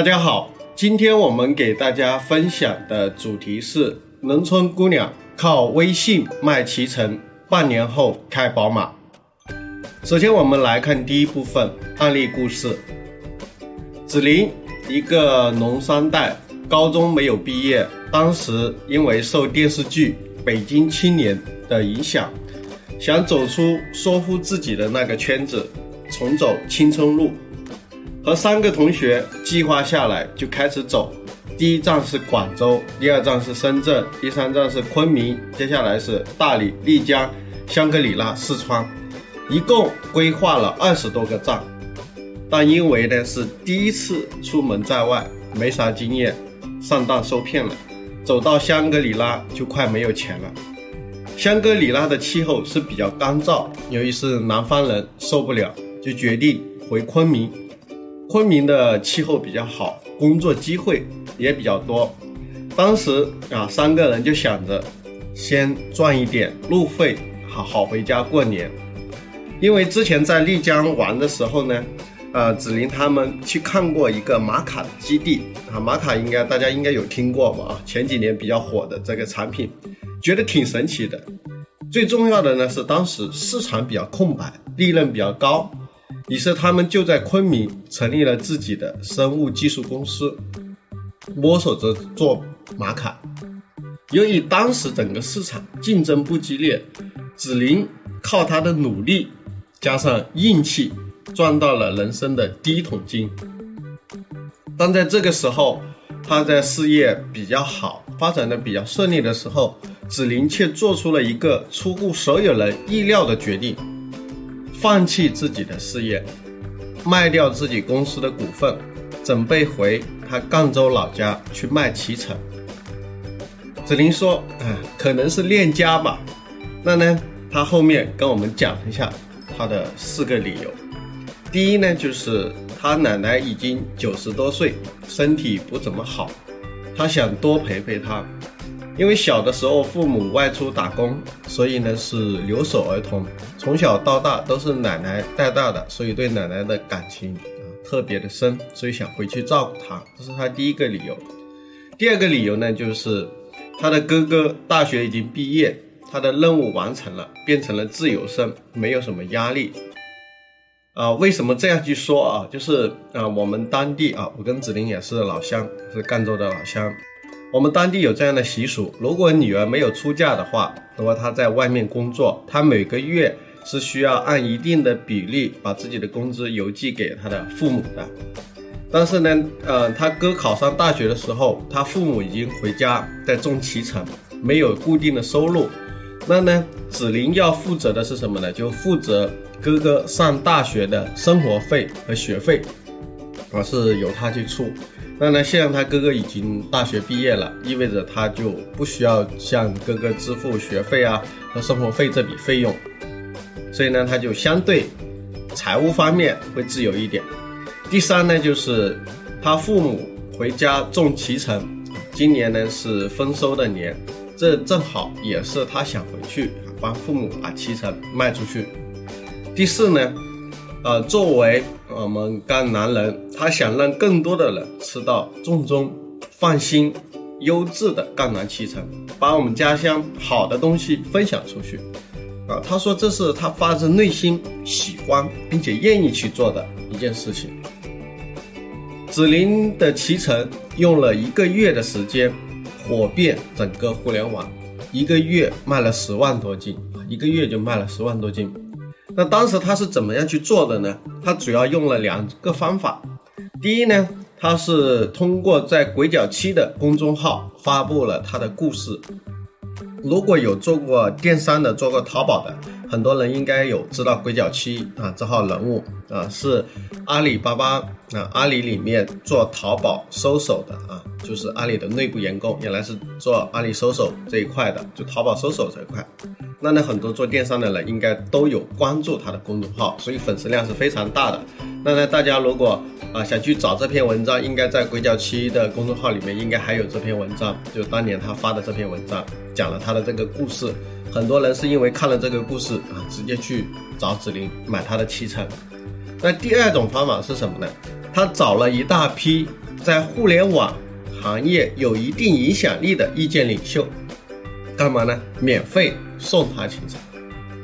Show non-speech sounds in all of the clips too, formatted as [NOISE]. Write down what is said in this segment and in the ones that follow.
大家好，今天我们给大家分享的主题是：农村姑娘靠微信卖脐橙，半年后开宝马。首先，我们来看第一部分案例故事。子林，一个农三代，高中没有毕业，当时因为受电视剧《北京青年》的影响，想走出说服自己的那个圈子，重走青春路。和三个同学计划下来，就开始走。第一站是广州，第二站是深圳，第三站是昆明，接下来是大理、丽江、香格里拉、四川，一共规划了二十多个站。但因为呢是第一次出门在外，没啥经验，上当受骗了。走到香格里拉就快没有钱了。香格里拉的气候是比较干燥，由于是南方人受不了，就决定回昆明。昆明的气候比较好，工作机会也比较多。当时啊，三个人就想着先赚一点路费，好好回家过年。因为之前在丽江玩的时候呢，呃，子林他们去看过一个玛卡基地啊，玛卡应该大家应该有听过吧？啊，前几年比较火的这个产品，觉得挺神奇的。最重要的呢是当时市场比较空白，利润比较高。于是他们就在昆明成立了自己的生物技术公司，摸索着做玛卡。由于当时整个市场竞争不激烈，子林靠他的努力加上运气赚到了人生的第一桶金。但在这个时候，他在事业比较好、发展的比较顺利的时候，子林却做出了一个出乎所有人意料的决定。放弃自己的事业，卖掉自己公司的股份，准备回他赣州老家去卖脐橙。子林说：“啊，可能是恋家吧。”那呢，他后面跟我们讲一下他的四个理由。第一呢，就是他奶奶已经九十多岁，身体不怎么好，他想多陪陪她。因为小的时候父母外出打工，所以呢是留守儿童，从小到大都是奶奶带大的，所以对奶奶的感情啊特别的深，所以想回去照顾她，这是他第一个理由。第二个理由呢，就是他的哥哥大学已经毕业，他的任务完成了，变成了自由身，没有什么压力。啊，为什么这样去说啊？就是啊，我们当地啊，我跟子林也是老乡，是赣州的老乡。我们当地有这样的习俗：如果女儿没有出嫁的话，那么她在外面工作，她每个月是需要按一定的比例把自己的工资邮寄给他的父母的。但是呢，呃，他哥考上大学的时候，他父母已经回家在种脐橙，没有固定的收入。那呢，子林要负责的是什么呢？就负责哥哥上大学的生活费和学费，而，是由他去出。那呢，现在他哥哥已经大学毕业了，意味着他就不需要向哥哥支付学费啊和生活费这笔费用，所以呢，他就相对财务方面会自由一点。第三呢，就是他父母回家种脐橙，今年呢是丰收的年，这正好也是他想回去帮父母把脐橙卖出去。第四呢。呃，作为我们赣南人，他想让更多的人吃到正宗、放心、优质的赣南脐橙，把我们家乡好的东西分享出去。啊，他说这是他发自内心喜欢并且愿意去做的一件事情。紫林的脐橙用了一个月的时间，火遍整个互联网，一个月卖了十万多斤，一个月就卖了十万多斤。那当时他是怎么样去做的呢？他主要用了两个方法。第一呢，他是通过在鬼脚七的公众号发布了他的故事。如果有做过电商的、做过淘宝的很多人应该有知道鬼脚七啊这号人物啊，是阿里巴巴啊阿里里面做淘宝搜索的啊，就是阿里的内部员工，原来是做阿里搜索这一块的，就淘宝搜索这一块。那呢，很多做电商的人应该都有关注他的公众号，所以粉丝量是非常大的。那呢，大家如果啊想去找这篇文章，应该在鬼脚七的公众号里面应该还有这篇文章，就当年他发的这篇文章，讲了他的这个故事。很多人是因为看了这个故事啊，直接去找子林买他的七成。那第二种方法是什么呢？他找了一大批在互联网行业有一定影响力的意见领袖，干嘛呢？免费。送他七成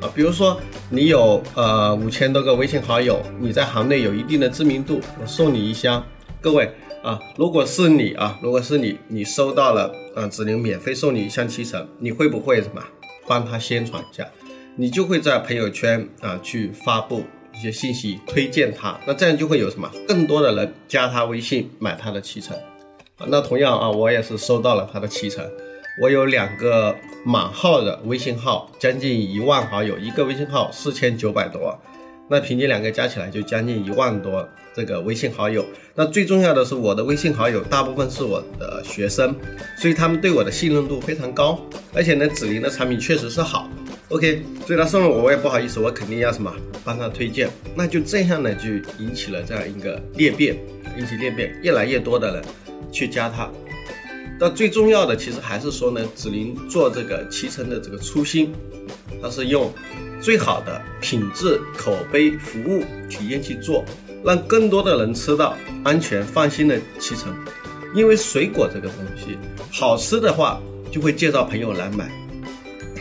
啊，比如说你有呃五千多个微信好友，你在行内有一定的知名度，我送你一箱。各位啊，如果是你啊，如果是你，你收到了啊，只能免费送你一箱七成，你会不会什么帮他宣传一下？你就会在朋友圈啊去发布一些信息，推荐他，那这样就会有什么更多的人加他微信买他的七成啊。那同样啊，我也是收到了他的七成。我有两个满号的微信号，将近一万好友，一个微信号四千九百多，那平均两个加起来就将近一万多这个微信好友。那最重要的是，我的微信好友大部分是我的学生，所以他们对我的信任度非常高。而且呢，紫菱的产品确实是好，OK，所以他送了我，我也不好意思，我肯定要什么帮他推荐。那就这样呢，就引起了这样一个裂变，引起裂变，越来越多的人去加他。但最重要的其实还是说呢，紫菱做这个脐橙的这个初心，它是用最好的品质、口碑、服务体验去做，让更多的人吃到安全放心的脐橙。因为水果这个东西好吃的话，就会介绍朋友来买。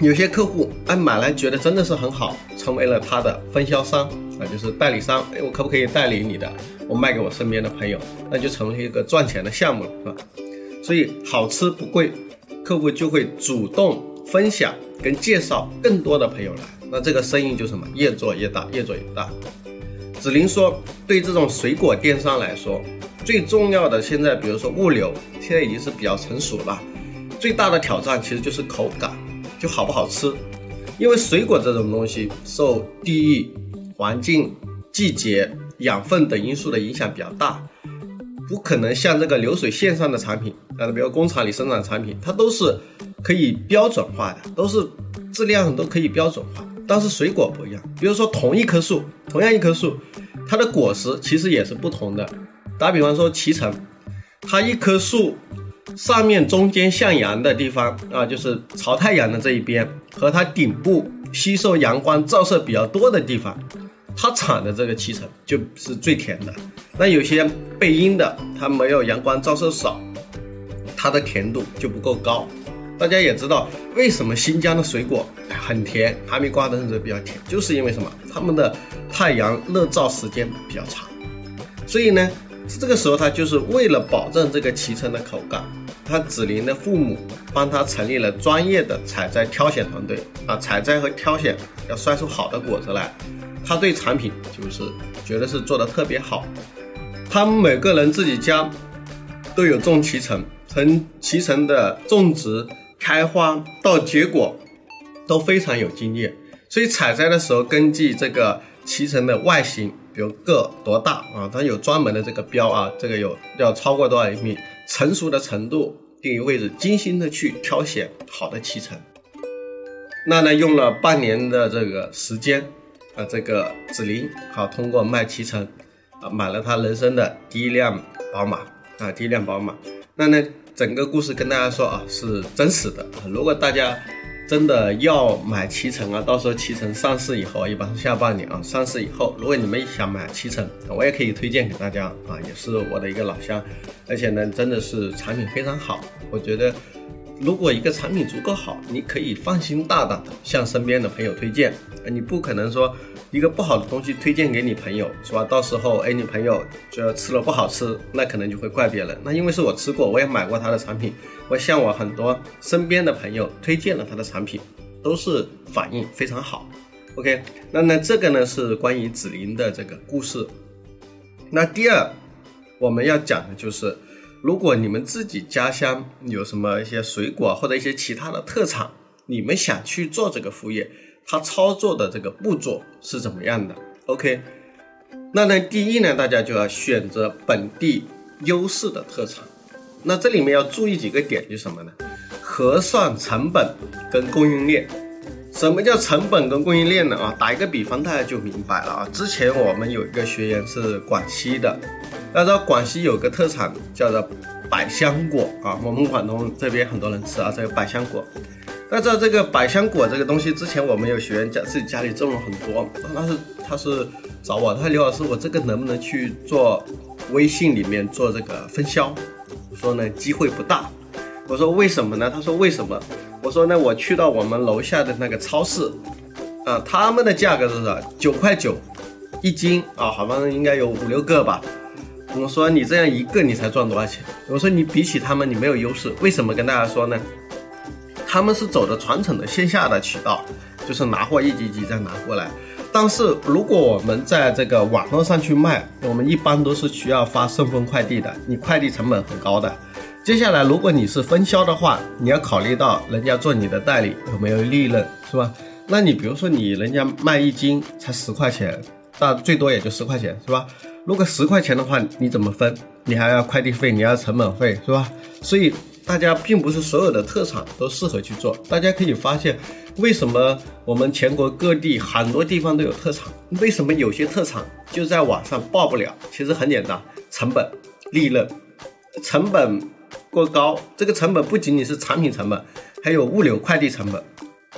有些客户哎买来觉得真的是很好，成为了他的分销商啊，就是代理商。哎，我可不可以代理你的？我卖给我身边的朋友，那就成为一个赚钱的项目了，是吧？所以好吃不贵，客户就会主动分享跟介绍更多的朋友来，那这个生意就什么越做越大，越做越大。子林说，对这种水果电商来说，最重要的现在，比如说物流，现在已经是比较成熟了，最大的挑战其实就是口感，就好不好吃。因为水果这种东西受地域、环境、季节、养分等因素的影响比较大。不可能像这个流水线上的产品啊，比如工厂里生产产品，它都是可以标准化的，都是质量都可以标准化。但是水果不一样，比如说同一棵树，同样一棵树，它的果实其实也是不同的。打比方说，脐橙，它一棵树上面中间向阳的地方啊，就是朝太阳的这一边，和它顶部吸收阳光照射比较多的地方。它产的这个脐橙就是最甜的，那有些背阴的，它没有阳光照射少，它的甜度就不够高。大家也知道，为什么新疆的水果很甜，哈密瓜等等比较甜，就是因为什么？他们的太阳日照时间比较长。所以呢，这个时候它就是为了保证这个脐橙的口感，他子林的父母帮他成立了专业的采摘挑选团队啊，采摘和挑选要筛出好的果子来。他对产品就是觉得是做的特别好，他们每个人自己家都有种脐橙，从脐橙的种植、开花到结果都非常有经验，所以采摘的时候根据这个脐橙的外形，比如个多大啊，它有专门的这个标啊，这个有要超过多少厘米，成熟的程度定于位置，精心的去挑选好的脐橙，那呢用了半年的这个时间。啊，这个子林好，通过卖脐橙，啊，买了他人生的第一辆宝马啊，第一辆宝马。那呢，整个故事跟大家说啊，是真实的。如果大家真的要买脐橙啊，到时候脐橙上市以后，一般是下半年啊，上市以后，如果你们想买脐橙，我也可以推荐给大家啊，也是我的一个老乡，而且呢，真的是产品非常好，我觉得。如果一个产品足够好，你可以放心大胆的向身边的朋友推荐。你不可能说一个不好的东西推荐给你朋友，是吧？到时候哎，你朋友就要吃了不好吃，那可能就会怪别人。那因为是我吃过，我也买过他的产品，我向我很多身边的朋友推荐了他的产品，都是反应非常好。OK，那那这个呢是关于紫菱的这个故事。那第二我们要讲的就是。如果你们自己家乡有什么一些水果或者一些其他的特产，你们想去做这个副业，它操作的这个步骤是怎么样的。OK，那呢，第一呢，大家就要选择本地优势的特产。那这里面要注意几个点，就什么呢？核算成本跟供应链。什么叫成本跟供应链呢？啊，打一个比方，大家就明白了啊。之前我们有一个学员是广西的，大家知道广西有个特产叫做百香果啊，我们广东这边很多人吃啊，这个百香果。那在这个百香果这个东西之前，我们有学员家自己家里种了很多，他是他是找我，他说刘老师，我这个能不能去做微信里面做这个分销？我说呢，机会不大。我说为什么呢？他说为什么？我说呢，我去到我们楼下的那个超市，啊，他们的价格是九块九一斤啊，好像应该有五六个吧。我说你这样一个你才赚多少钱？我说你比起他们你没有优势，为什么跟大家说呢？他们是走的传统的线下的渠道，就是拿货一级级再拿过来。但是如果我们在这个网络上去卖，我们一般都是需要发顺丰快递的，你快递成本很高的。接下来，如果你是分销的话，你要考虑到人家做你的代理有没有利润，是吧？那你比如说你人家卖一斤才十块钱，那最多也就十块钱，是吧？如果十块钱的话，你怎么分？你还要快递费，你要成本费，是吧？所以大家并不是所有的特产都适合去做。大家可以发现，为什么我们全国各地很多地方都有特产？为什么有些特产就在网上爆不了？其实很简单，成本、利润、成本。过高，这个成本不仅仅是产品成本，还有物流快递成本。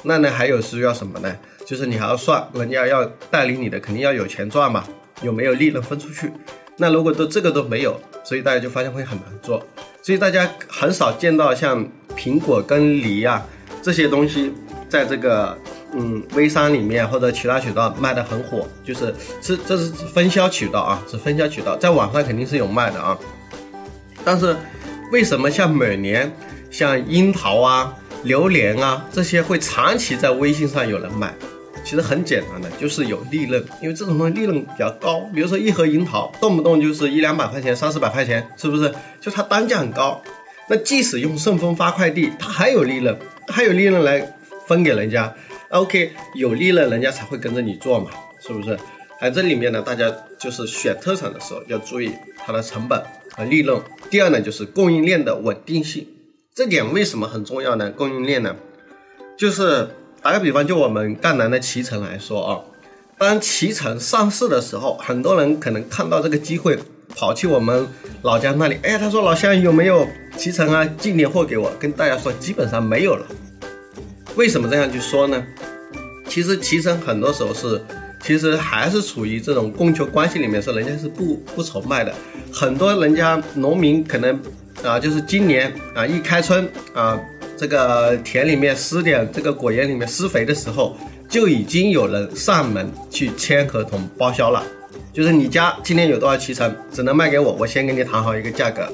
那呢，还有是要什么呢？就是你还要算，人家要代理你的，肯定要有钱赚嘛，有没有利润分出去？那如果都这个都没有，所以大家就发现会很难做。所以大家很少见到像苹果跟梨啊这些东西，在这个嗯微商里面或者其他渠道卖的很火，就是是这是分销渠道啊，是分销渠道，在网上肯定是有卖的啊，但是。为什么像每年像樱桃啊、榴莲啊这些会长期在微信上有人买？其实很简单的，就是有利润，因为这种东西利润比较高。比如说一盒樱桃，动不动就是一两百块钱、三四百块钱，是不是？就它单价很高。那即使用顺丰发快递，它还有利润，还有利润来分给人家。OK，有利润人家才会跟着你做嘛，是不是？还这里面呢，大家就是选特产的时候要注意它的成本。和利润。第二呢，就是供应链的稳定性，这点为什么很重要呢？供应链呢，就是打个比方，就我们赣南的脐橙来说啊，当脐橙上市的时候，很多人可能看到这个机会，跑去我们老家那里，哎，他说老乡有没有脐橙啊？进点货给我。跟大家说，基本上没有了。为什么这样去说呢？其实脐橙很多时候是。其实还是处于这种供求关系里面，说人家是不不愁卖的。很多人家农民可能啊，就是今年啊一开春啊，这个田里面施点这个果园里面施肥的时候，就已经有人上门去签合同包销了。就是你家今年有多少脐橙，只能卖给我，我先跟你谈好一个价格。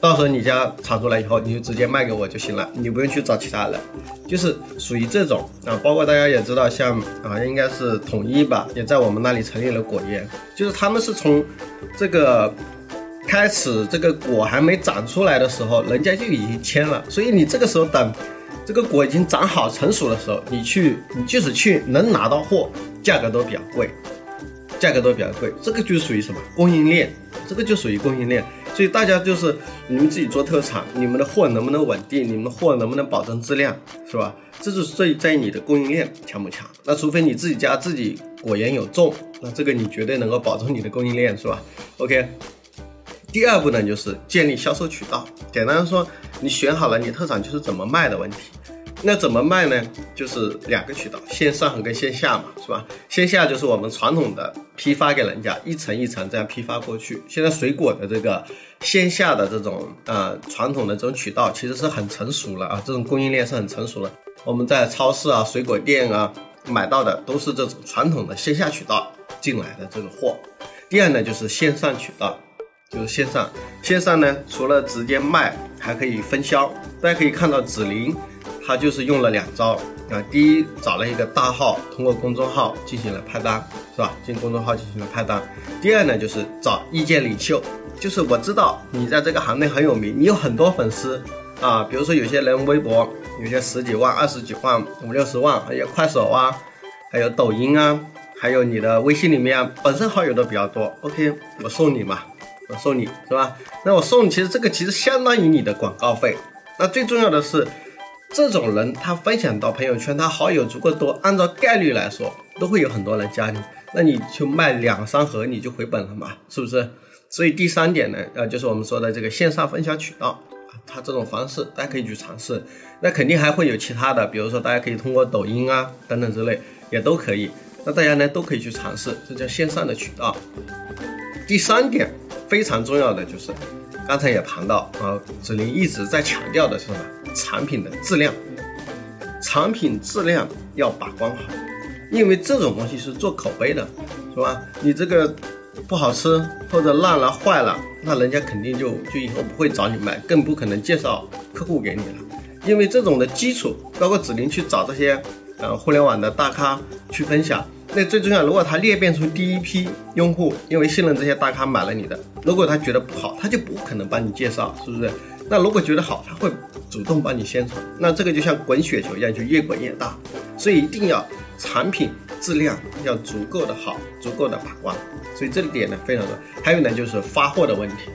到时候你家产出来以后，你就直接卖给我就行了，你不用去找其他人，就是属于这种啊。包括大家也知道，像啊，应该是统一吧，也在我们那里成立了果园，就是他们是从这个开始这个果还没长出来的时候，人家就已经签了。所以你这个时候等这个果已经长好成熟的时候，你去，你即使去能拿到货，价格都比较贵，价格都比较贵。这个就属于什么供应链？这个就属于供应链。所以大家就是你们自己做特产，你们的货能不能稳定？你们的货能不能保证质量，是吧？这就是在在你的供应链强不强？那除非你自己家自己果园有种，那这个你绝对能够保证你的供应链，是吧？OK。第二步呢，就是建立销售渠道。简单说，你选好了你特产就是怎么卖的问题。那怎么卖呢？就是两个渠道，线上和跟线下嘛，是吧？线下就是我们传统的批发给人家，一层一层这样批发过去。现在水果的这个线下的这种呃传统的这种渠道其实是很成熟了啊，这种供应链是很成熟了。我们在超市啊、水果店啊买到的都是这种传统的线下渠道进来的这个货。第二呢，就是线上渠道，就是线上，线上呢除了直接卖，还可以分销。大家可以看到紫菱。他就是用了两招啊，第一找了一个大号，通过公众号进行了派单，是吧？进公众号进行了派单。第二呢，就是找意见领袖，就是我知道你在这个行内很有名，你有很多粉丝啊，比如说有些人微博有些十几万、二十几万、五六十万，还有快手啊，还有抖音啊，还有你的微信里面，本身好友都比较多。OK，我送你嘛，我送你是吧？那我送你，其实这个其实相当于你的广告费。那最重要的是，这种人他分享到朋友圈，他好友足够多，按照概率来说，都会有很多人加你。那你就卖两三盒，你就回本了嘛，是不是？所以第三点呢，呃，就是我们说的这个线上分销渠道。它这种方式，大家可以去尝试。那肯定还会有其他的，比如说大家可以通过抖音啊等等之类，也都可以。那大家呢都可以去尝试，这叫线上的渠道。第三点非常重要的就是，刚才也谈到啊，子林一直在强调的是什么？产品的质量，产品质量要把关好，因为这种东西是做口碑的，是吧？你这个。不好吃或者烂了坏了，那人家肯定就就以后不会找你卖，更不可能介绍客户给你了。因为这种的基础，包括子林去找这些呃互联网的大咖去分享，那最重要，如果他裂变出第一批用户，因为信任这些大咖买了你的，如果他觉得不好，他就不可能帮你介绍，是不是？那如果觉得好，他会主动帮你宣传，那这个就像滚雪球一样，就越滚越大。所以一定要产品质量要足够的好，足够的把关。所以这一点呢非常的，还有呢就是发货的问题。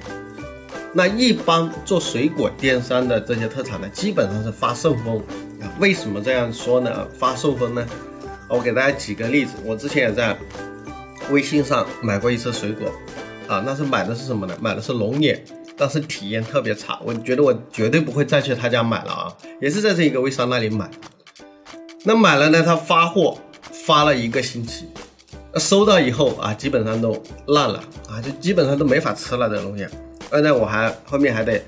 那一般做水果电商的这些特产呢，基本上是发顺丰。为什么这样说呢？发顺丰呢？我给大家举个例子，我之前也在微信上买过一次水果，啊，那是买的是什么呢？买的是龙眼，但是体验特别差，我觉得我绝对不会再去他家买了啊，也是在这一个微商那里买。那买了呢，他发货发了一个星期。收到以后啊，基本上都烂了啊，就基本上都没法吃了这东西。而且我还后面还得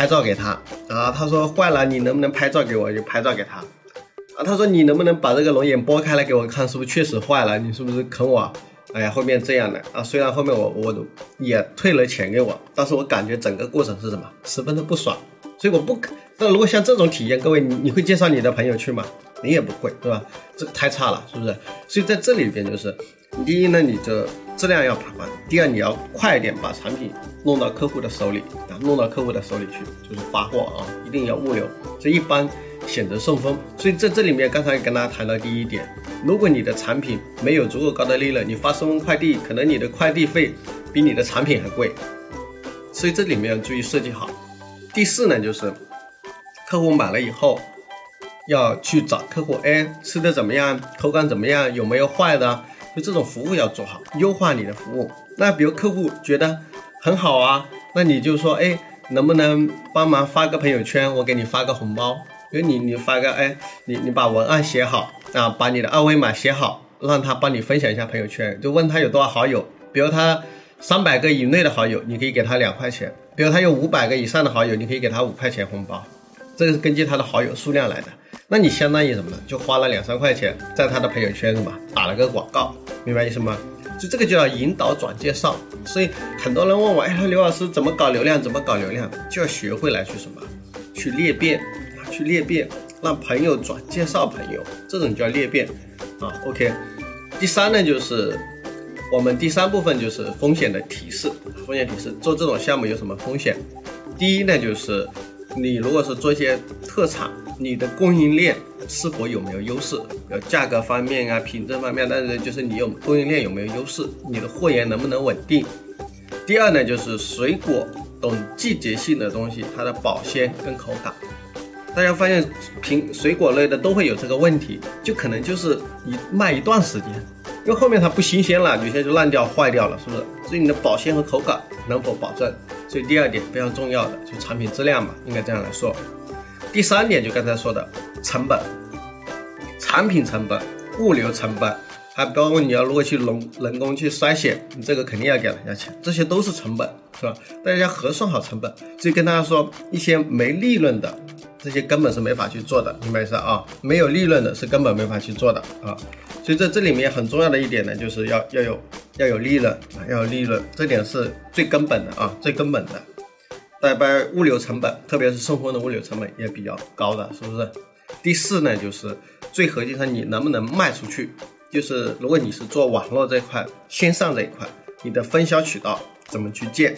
拍照给他啊，他说坏了，你能不能拍照给我？就拍照给他啊。他说你能不能把这个龙眼剥开来给我看，是不是确实坏了？你是不是坑我？哎呀，后面这样的啊，虽然后面我我也退了钱给我，但是我感觉整个过程是什么？十分的不爽。所以我不可。那如果像这种体验，各位你你会介绍你的朋友去吗？你也不会，对吧？这太差了，是不是？所以在这里边就是。第一呢，你的质量要把关；第二，你要快一点把产品弄到客户的手里啊，弄到客户的手里去，就是发货啊，一定要物流。这一般选择顺丰。所以在这里面，刚才跟大家谈到第一点，如果你的产品没有足够高的利润，你发顺丰快递，可能你的快递费比你的产品还贵。所以这里面要注意设计好。第四呢，就是客户买了以后，要去找客户，哎，吃的怎么样？口感怎么样？有没有坏的？就这种服务要做好，优化你的服务。那比如客户觉得很好啊，那你就说，哎，能不能帮忙发个朋友圈，我给你发个红包。比如你你发个，哎，你你把文案写好啊，把你的二维码写好，让他帮你分享一下朋友圈。就问他有多少好友，比如他三百个以内的好友，你可以给他两块钱；比如他有五百个以上的好友，你可以给他五块钱红包。这个是根据他的好友数量来的。那你相当于什么呢？就花了两三块钱在他的朋友圈什么打了个广告，明白意思吗？就这个就要引导转介绍。所以很多人问我，哎，刘老师怎么搞流量？怎么搞流量？就要学会来去什么？去裂变啊，去裂变，让朋友转介绍朋友，这种叫裂变啊。OK，第三呢，就是我们第三部分就是风险的提示。风险提示，做这种项目有什么风险？第一呢，就是你如果是做一些特产。你的供应链是否有没有优势？有价格方面啊，品质方面，但是就是你有供应链有没有优势？你的货源能不能稳定？第二呢，就是水果等季节性的东西，它的保鲜跟口感。大家发现，苹水果类的都会有这个问题，就可能就是你卖一段时间，因为后面它不新鲜了，有些就烂掉、坏掉了，是不是？所以你的保鲜和口感能否保证？所以第二点非常重要的就产品质量嘛，应该这样来说。第三点就刚才说的成本，产品成本、物流成本，还包括你要如果去人人工去筛选，你这个肯定要给人家钱，这些都是成本，是吧？大家核算好成本。所以跟大家说，一些没利润的，这些根本是没法去做的，明白意思啊？没有利润的是根本没法去做的啊。所以在这里面很重要的一点呢，就是要要有要有利润啊，要有利润，这点是最根本的啊，最根本的。代办物流成本，特别是顺丰的物流成本也比较高的，是不是？第四呢，就是最核心上，你能不能卖出去？就是如果你是做网络这块、线上这一块，你的分销渠道怎么去建？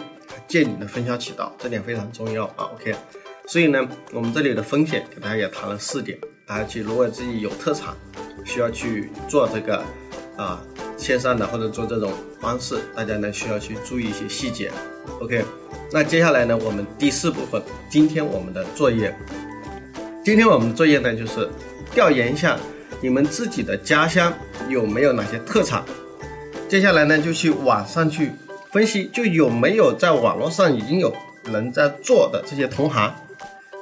建你的分销渠道，这点非常重要啊。OK，所以呢，我们这里的风险给大家也谈了四点，而且如果自己有特长，需要去做这个啊线上的或者做这种方式，大家呢需要去注意一些细节。OK，那接下来呢，我们第四部分，今天我们的作业，今天我们的作业呢就是调研一下你们自己的家乡有没有哪些特产。接下来呢就去网上去分析，就有没有在网络上已经有人在做的这些同行。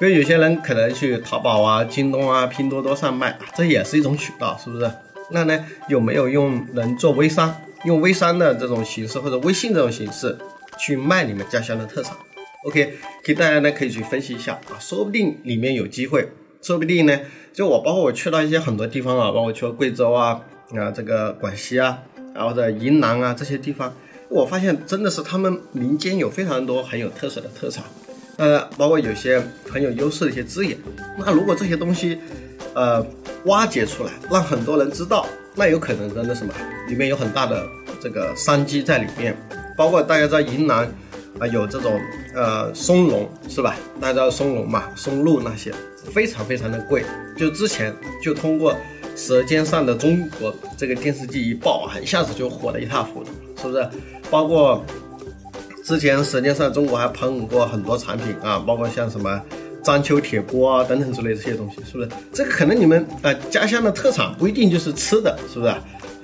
因为有些人可能去淘宝啊、京东啊、拼多多上卖，这也是一种渠道，是不是？那呢，有没有用人做微商，用微商的这种形式或者微信这种形式去卖你们家乡的特产？OK，给大家呢可以去分析一下啊，说不定里面有机会，说不定呢，就我包括我去到一些很多地方啊，包括去了贵州啊啊这个广西啊，然后在云南啊这些地方，我发现真的是他们民间有非常多很有特色的特产。呃，包括有些很有优势的一些资源，那如果这些东西，呃，挖掘出来，让很多人知道，那有可能真的什么，里面有很大的这个商机在里面。包括大家知道云南啊，有这种呃松茸是吧？大家知道松茸嘛，松露那些非常非常的贵。就之前就通过《舌尖上的中国》这个电视剧一爆啊，一下子就火得一塌糊涂，是不是？包括。之前舌尖上中国还捧过很多产品啊，包括像什么章丘铁锅啊等等之类这些东西，是不是？这可能你们呃家乡的特产不一定就是吃的，是不是？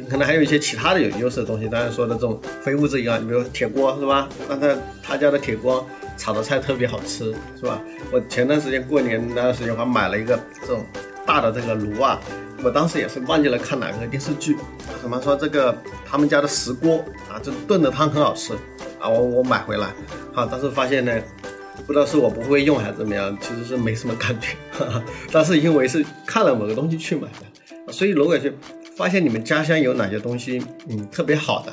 可能还有一些其他的有优势的东西。当然说的这种非物质一样，你比如铁锅是吧？那他他家的铁锅炒的菜特别好吃，是吧？我前段时间过年那段时间还买了一个这种大的这个炉啊，我当时也是忘记了看哪个电视剧，什么说这个他们家的石锅啊，这炖的汤很好吃。啊，我我买回来，好，但是发现呢，不知道是我不会用还是怎么样，其实是没什么感觉，哈 [LAUGHS] 哈但是因为是看了某个东西去买的，所以如果去发现你们家乡有哪些东西，嗯，特别好的，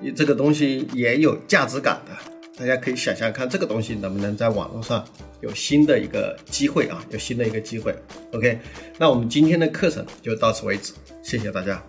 你这个东西也有价值感的，大家可以想象看，这个东西能不能在网络上有新的一个机会啊，有新的一个机会。OK，那我们今天的课程就到此为止，谢谢大家。